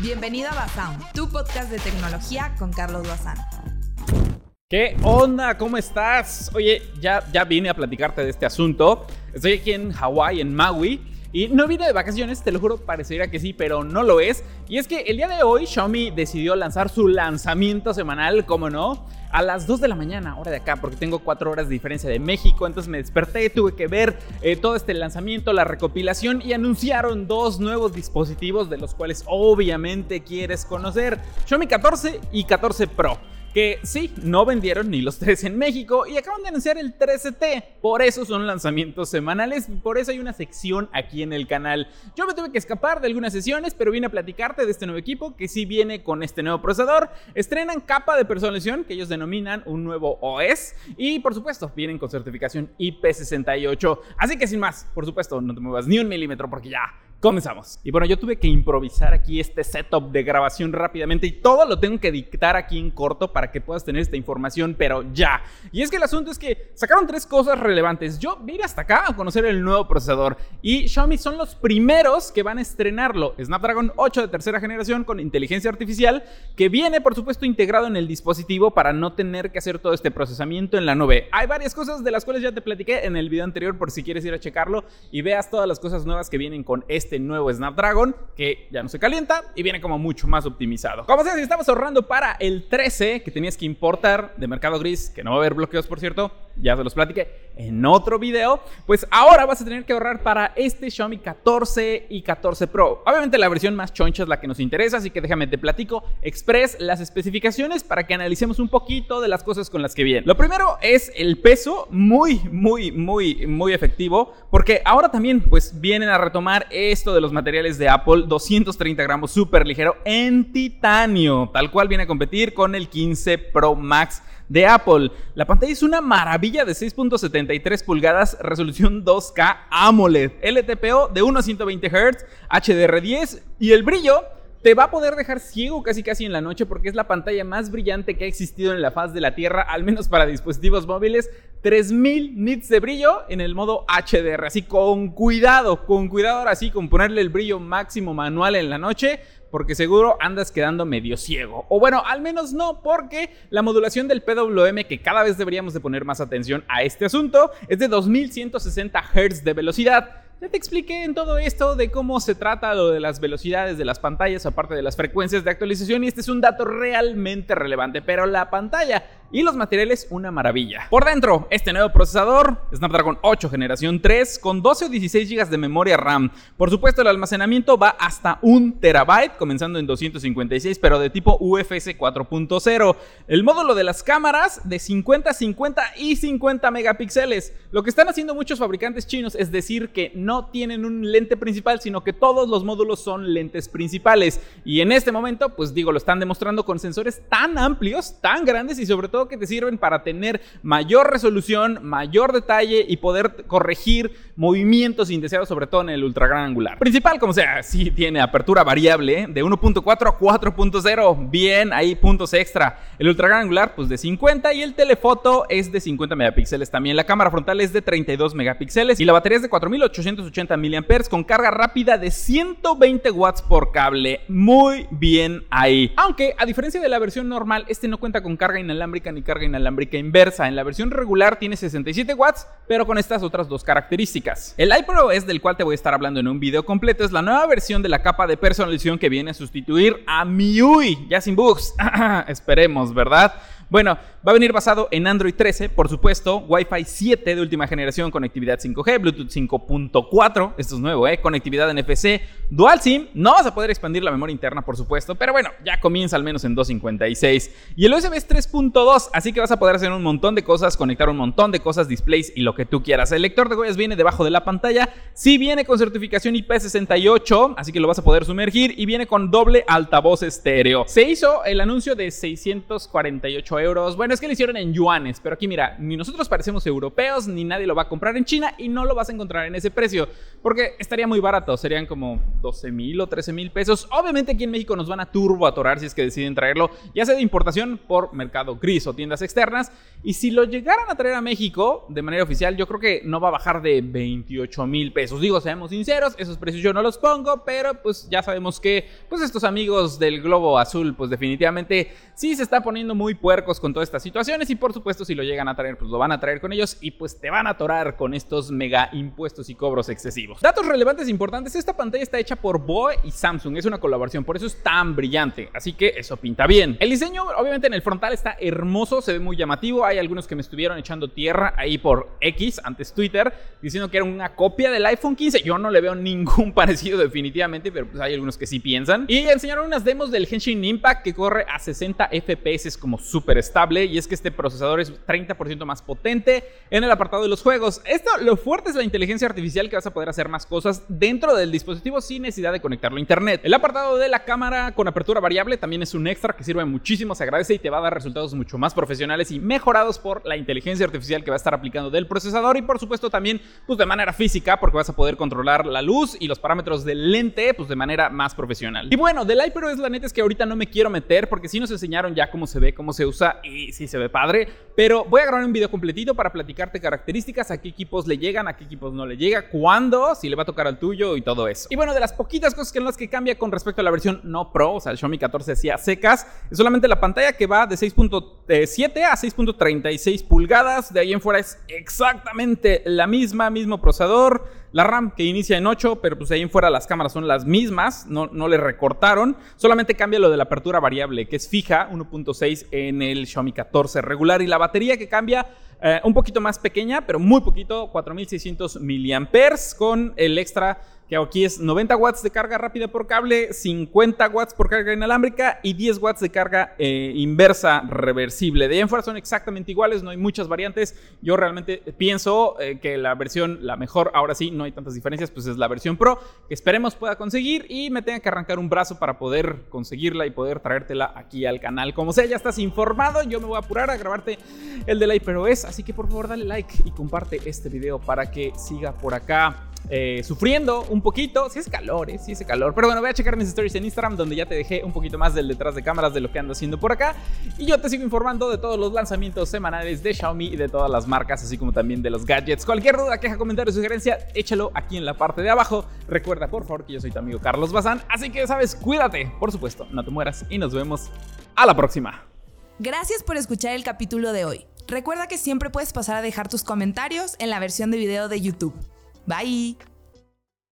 Bienvenido a Basound, tu podcast de tecnología con Carlos Bazán. ¿Qué onda? ¿Cómo estás? Oye, ya, ya vine a platicarte de este asunto. Estoy aquí en Hawái, en Maui. Y no vine de vacaciones, te lo juro, parecería que sí, pero no lo es. Y es que el día de hoy Xiaomi decidió lanzar su lanzamiento semanal, como no, a las 2 de la mañana, hora de acá, porque tengo 4 horas de diferencia de México. Entonces me desperté, tuve que ver eh, todo este lanzamiento, la recopilación y anunciaron dos nuevos dispositivos de los cuales obviamente quieres conocer: Xiaomi 14 y 14 Pro que sí, no vendieron ni los tres en México y acaban de anunciar el 13T. Por eso son lanzamientos semanales, por eso hay una sección aquí en el canal. Yo me tuve que escapar de algunas sesiones, pero vine a platicarte de este nuevo equipo que sí viene con este nuevo procesador. Estrenan capa de personalización que ellos denominan un nuevo OS y por supuesto vienen con certificación IP68. Así que sin más, por supuesto, no te muevas ni un milímetro porque ya Comenzamos. Y bueno, yo tuve que improvisar aquí este setup de grabación rápidamente y todo lo tengo que dictar aquí en corto para que puedas tener esta información, pero ya. Y es que el asunto es que sacaron tres cosas relevantes. Yo vine hasta acá a conocer el nuevo procesador y Xiaomi son los primeros que van a estrenarlo. Snapdragon 8 de tercera generación con inteligencia artificial que viene por supuesto integrado en el dispositivo para no tener que hacer todo este procesamiento en la nube. Hay varias cosas de las cuales ya te platiqué en el video anterior por si quieres ir a checarlo y veas todas las cosas nuevas que vienen con este este nuevo Snapdragon que ya no se calienta y viene como mucho más optimizado. Como sea, si estabas ahorrando para el 13 que tenías que importar de mercado gris, que no va a haber bloqueos por cierto, ya se los platiqué en otro video, pues ahora vas a tener que ahorrar para este Xiaomi 14 y 14 Pro. Obviamente la versión más choncha es la que nos interesa, así que déjame te platico express las especificaciones para que analicemos un poquito de las cosas con las que vienen. Lo primero es el peso, muy, muy, muy, muy efectivo, porque ahora también pues vienen a retomar esto de los materiales de Apple, 230 gramos súper ligero en titanio, tal cual viene a competir con el 15 Pro Max de Apple. La pantalla es una maravilla de 6.73 pulgadas, resolución 2K AMOLED, LTPO de 1 a 120 Hz, HDR10 y el brillo te va a poder dejar ciego casi casi en la noche porque es la pantalla más brillante que ha existido en la faz de la Tierra, al menos para dispositivos móviles. 3000 nits de brillo en el modo HDR, así con cuidado, con cuidado ahora sí, con ponerle el brillo máximo manual en la noche porque seguro andas quedando medio ciego. O bueno, al menos no, porque la modulación del PWM, que cada vez deberíamos de poner más atención a este asunto, es de 2160 Hz de velocidad. Ya te expliqué en todo esto de cómo se trata lo de las velocidades de las pantallas, aparte de las frecuencias de actualización, y este es un dato realmente relevante, pero la pantalla y los materiales una maravilla. Por dentro, este nuevo procesador, Snapdragon 8 generación 3, con 12 o 16 GB de memoria RAM. Por supuesto, el almacenamiento va hasta 1 terabyte, comenzando en 256, pero de tipo UFS 4.0. El módulo de las cámaras de 50, 50 y 50 megapíxeles. Lo que están haciendo muchos fabricantes chinos es decir que no tienen un lente principal, sino que todos los módulos son lentes principales. Y en este momento, pues digo, lo están demostrando con sensores tan amplios, tan grandes y sobre todo que te sirven para tener mayor resolución, mayor detalle y poder corregir movimientos indeseados, sobre todo en el ultra gran angular. Principal, como sea, sí tiene apertura variable de 1.4 a 4.0. Bien, hay puntos extra. El ultra gran angular, pues de 50 y el telefoto es de 50 megapíxeles. También la cámara frontal es de 32 megapíxeles y la batería es de 4800 280 mAh con carga rápida de 120 watts por cable. Muy bien ahí. Aunque a diferencia de la versión normal, este no cuenta con carga inalámbrica ni carga inalámbrica inversa. En la versión regular tiene 67 watts, pero con estas otras dos características. El es del cual te voy a estar hablando en un video completo, es la nueva versión de la capa de personalización que viene a sustituir a MIUI, ya sin bugs. Esperemos, ¿verdad? Bueno, va a venir basado en Android 13, por supuesto, Wi-Fi 7 de última generación, conectividad 5G, Bluetooth 5.4, esto es nuevo, ¿eh? Conectividad NFC, Dual SIM, no vas a poder expandir la memoria interna, por supuesto, pero bueno, ya comienza al menos en 256. Y el USB es 3.2, así que vas a poder hacer un montón de cosas, conectar un montón de cosas, displays y lo que tú quieras. El lector de huellas viene debajo de la pantalla, sí viene con certificación IP68, así que lo vas a poder sumergir y viene con doble altavoz estéreo. Se hizo el anuncio de 648 Bueno, es que lo hicieron en yuanes, pero aquí mira, ni nosotros parecemos europeos, ni nadie lo va a comprar en China y no lo vas a encontrar en ese precio, porque estaría muy barato, serían como 12 mil o 13 mil pesos. Obviamente aquí en México nos van a turbo atorar si es que deciden traerlo, ya sea de importación por mercado gris o tiendas externas. Y si lo llegaran a traer a México de manera oficial, yo creo que no va a bajar de 28 mil pesos. Digo, seamos sinceros, esos precios yo no los pongo, pero pues ya sabemos que pues estos amigos del globo azul, pues definitivamente sí se está poniendo muy con todas estas situaciones y por supuesto si lo llegan a traer, pues lo van a traer con ellos y pues te van a atorar con estos mega impuestos y cobros excesivos. Datos relevantes e importantes, esta pantalla está hecha por BOE y Samsung, es una colaboración, por eso es tan brillante, así que eso pinta bien. El diseño obviamente en el frontal está hermoso, se ve muy llamativo, hay algunos que me estuvieron echando tierra ahí por X, antes Twitter, diciendo que era una copia del iPhone 15, yo no le veo ningún parecido definitivamente, pero pues hay algunos que sí piensan. Y enseñaron unas demos del Henshin Impact que corre a 60 FPS como súper estable y es que este procesador es 30% más potente en el apartado de los juegos. Esto lo fuerte es la inteligencia artificial que vas a poder hacer más cosas dentro del dispositivo sin necesidad de conectarlo a internet. El apartado de la cámara con apertura variable también es un extra que sirve muchísimo, se agradece y te va a dar resultados mucho más profesionales y mejorados por la inteligencia artificial que va a estar aplicando del procesador y por supuesto también pues de manera física porque vas a poder controlar la luz y los parámetros del lente pues de manera más profesional. Y bueno, del es la neta es que ahorita no me quiero meter porque sí nos enseñaron ya cómo se ve, cómo se usa y sí se ve padre, pero voy a grabar un video completito para platicarte características, a qué equipos le llegan, a qué equipos no le llega, cuándo, si le va a tocar al tuyo y todo eso. Y bueno, de las poquitas cosas que en las que cambia con respecto a la versión no Pro, o sea, el Xiaomi 14 decía secas, es solamente la pantalla que va de 6.7 a 6.36 pulgadas, de ahí en fuera es exactamente la misma, mismo procesador la RAM que inicia en 8, pero pues ahí en fuera las cámaras son las mismas, no, no le recortaron. Solamente cambia lo de la apertura variable, que es fija, 1.6 en el Xiaomi 14 regular. Y la batería que cambia eh, un poquito más pequeña, pero muy poquito, 4600 mAh con el extra que aquí es 90 watts de carga rápida por cable, 50 watts por carga inalámbrica y 10 watts de carga eh, inversa reversible. De ahí en fuera son exactamente iguales, no hay muchas variantes. Yo realmente pienso eh, que la versión, la mejor, ahora sí, no hay tantas diferencias, pues es la versión Pro, que esperemos pueda conseguir y me tenga que arrancar un brazo para poder conseguirla y poder traértela aquí al canal. Como sea, ya estás informado, yo me voy a apurar a grabarte el de la HyperOS, así que por favor dale like y comparte este video para que siga por acá eh, sufriendo un poquito. Si es calor, ¿eh? Si es calor. Pero bueno, voy a checar mis stories en Instagram donde ya te dejé un poquito más del detrás de cámaras de lo que ando haciendo por acá. Y yo te sigo informando de todos los lanzamientos semanales de Xiaomi y de todas las marcas, así como también de los gadgets. Cualquier duda, queja, comentario, sugerencia, échalo aquí en la parte de abajo. Recuerda, por favor, que yo soy tu amigo Carlos Bazán. Así que, sabes, cuídate, por supuesto, no te mueras y nos vemos a la próxima. Gracias por escuchar el capítulo de hoy. Recuerda que siempre puedes pasar a dejar tus comentarios en la versión de video de YouTube. Bye.